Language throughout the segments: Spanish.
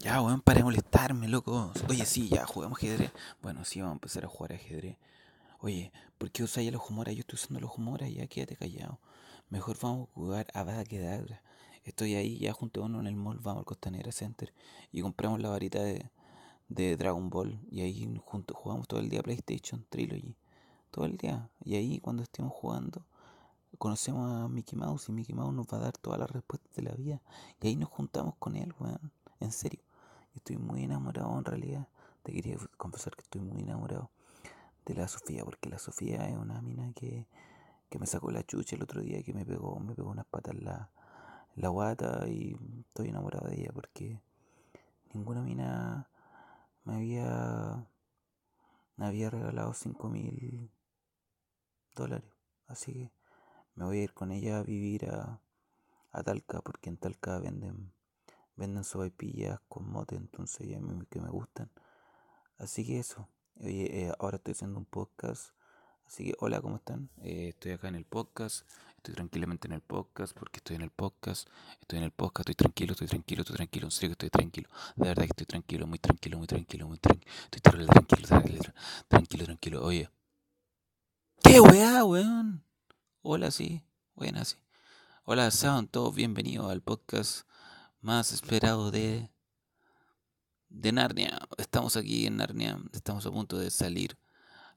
Ya, weón, para de molestarme, loco. Oye, sí, ya, jugamos ajedrez. Bueno, sí, vamos a empezar a jugar ajedrez. Oye, ¿por qué usáis los humoras? Yo estoy usando los humoras, ya quédate callado. Mejor vamos a jugar a Bada Kedavra. Estoy ahí, ya junto a uno en el mall, vamos al Costanera Center y compramos la varita de, de Dragon Ball. Y ahí juntos jugamos todo el día PlayStation Trilogy. Todo el día. Y ahí, cuando estemos jugando, conocemos a Mickey Mouse y Mickey Mouse nos va a dar todas las respuestas de la vida. Y ahí nos juntamos con él, weón. En serio. Estoy muy enamorado en realidad. Te quería confesar que estoy muy enamorado de la Sofía, porque la Sofía es una mina que, que me sacó la chucha el otro día, que me pegó, me pegó unas patas en la, la guata y estoy enamorado de ella porque ninguna mina me había, me había regalado cinco mil dólares. Así que me voy a ir con ella a vivir a, a Talca, porque en Talca venden, venden sobaipillas con mote, entonces ya me, que me gustan. Así que eso. Oye, eh, ahora estoy haciendo un podcast. Así que hola, ¿cómo están? Eh, estoy acá en el podcast. Estoy tranquilamente en el podcast porque estoy en el podcast. Estoy en el podcast, estoy tranquilo, estoy tranquilo, estoy tranquilo. En serio que estoy tranquilo. De verdad que estoy tranquilo, muy tranquilo, muy tranquilo, muy tranquilo. Estoy tranquilo, tranquilo, tranquilo, tranquilo. Oye. ¿Qué weá, weón? Hola, sí. Buena, sí. Hola, sean todos bienvenidos al podcast más esperado de de Narnia. Estamos aquí en Narnia, estamos a punto de salir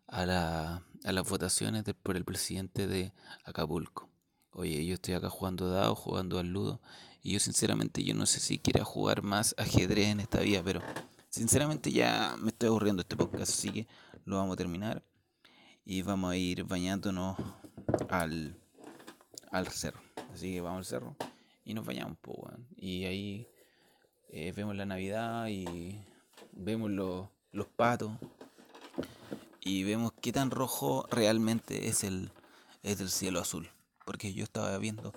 a, la, a las votaciones por el presidente de Acapulco. Oye, yo estoy acá jugando dado, jugando al ludo, y yo sinceramente yo no sé si quiera jugar más ajedrez en esta vida, pero sinceramente ya me estoy aburriendo este podcast, así que lo vamos a terminar y vamos a ir bañándonos al, al cerro. Así que vamos al cerro y nos bañamos un poco, y ahí eh, vemos la Navidad y vemos los patos y vemos qué tan rojo realmente es el, es el cielo azul. Porque yo estaba viendo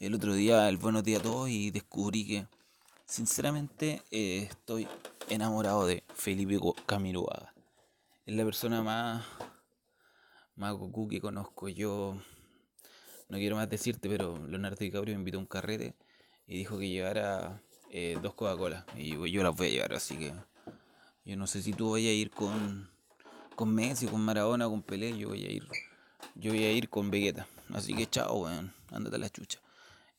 el otro día el Buenos Días a Todos y descubrí que sinceramente eh, estoy enamorado de Felipe Camiroaga. Es la persona más, más Goku que conozco. Yo no quiero más decirte, pero Leonardo DiCaprio me invitó a un carrete y dijo que llevara eh, dos Coca-Cola. Y yo, las voy a llevar, así que yo no sé si tú vayas a ir con, con Messi, con Maradona, con Pelé. Yo voy a ir, yo voy a ir con Vegeta. Así que chao, weón, ándate a la chucha.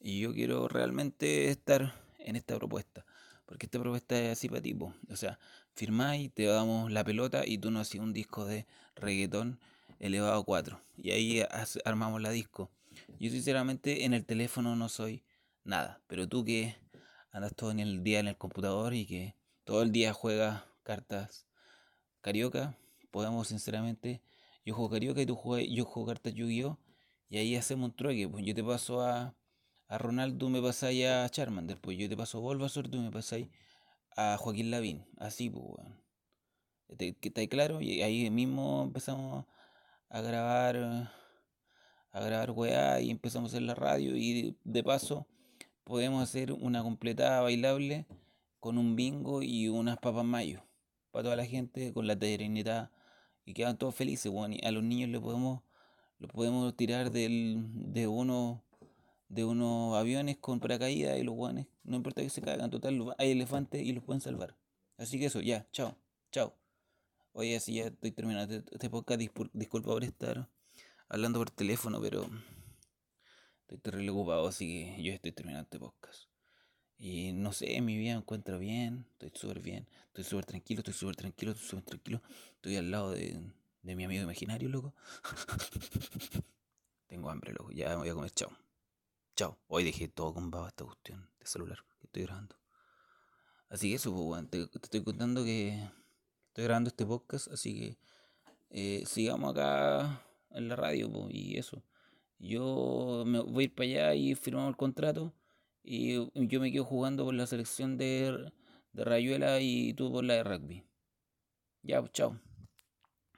Y yo quiero realmente estar en esta propuesta. Porque esta propuesta es así para tipo. O sea, firmáis, te damos la pelota y tú nos haces un disco de reggaetón elevado a 4. Y ahí armamos la disco. Yo sinceramente en el teléfono no soy nada. Pero tú que andas todo en el día en el computador y que todo el día juegas cartas carioca, podemos sinceramente, yo juego carioca y tú juegas, yo juego cartas Yu-Gi-Oh! Y ahí hacemos un trueque, pues yo te paso a, a Ronaldo, me pasáis a Charmander, pues yo te paso a Bulbasaur, tú me pasáis a Joaquín Lavín, así pues, bueno. ¿Está claro? Y ahí mismo empezamos a grabar, a grabar weá y empezamos a hacer la radio y de paso podemos hacer una completada bailable con un bingo y unas papas mayo para toda la gente con la terrenita y quedan todos felices, bueno, y a los niños le podemos los podemos tirar del, de uno de unos aviones con paracaídas y los guanes, no importa que se caigan, total, hay elefantes y los pueden salvar. Así que eso, ya, chao, chao. Oye, así ya estoy terminando este, este podcast, disculpa por estar hablando por teléfono, pero Estoy terrible ocupado, así que yo estoy terminando este podcast. Y no sé, mi vida me encuentro bien, estoy súper bien, estoy súper tranquilo, estoy súper tranquilo, estoy súper tranquilo. Estoy al lado de, de mi amigo imaginario, loco. Tengo hambre, loco, ya me voy a comer, chao. Chao. Hoy dejé todo con baba esta cuestión de celular que estoy grabando. Así que eso, pues, te, estoy contando que estoy grabando este podcast, así que eh, sigamos acá en la radio, pues, y eso. Yo me voy a ir para allá y firmamos el contrato. Y yo me quedo jugando por la selección de, de Rayuela y tú por la de rugby. Ya, pues, chao.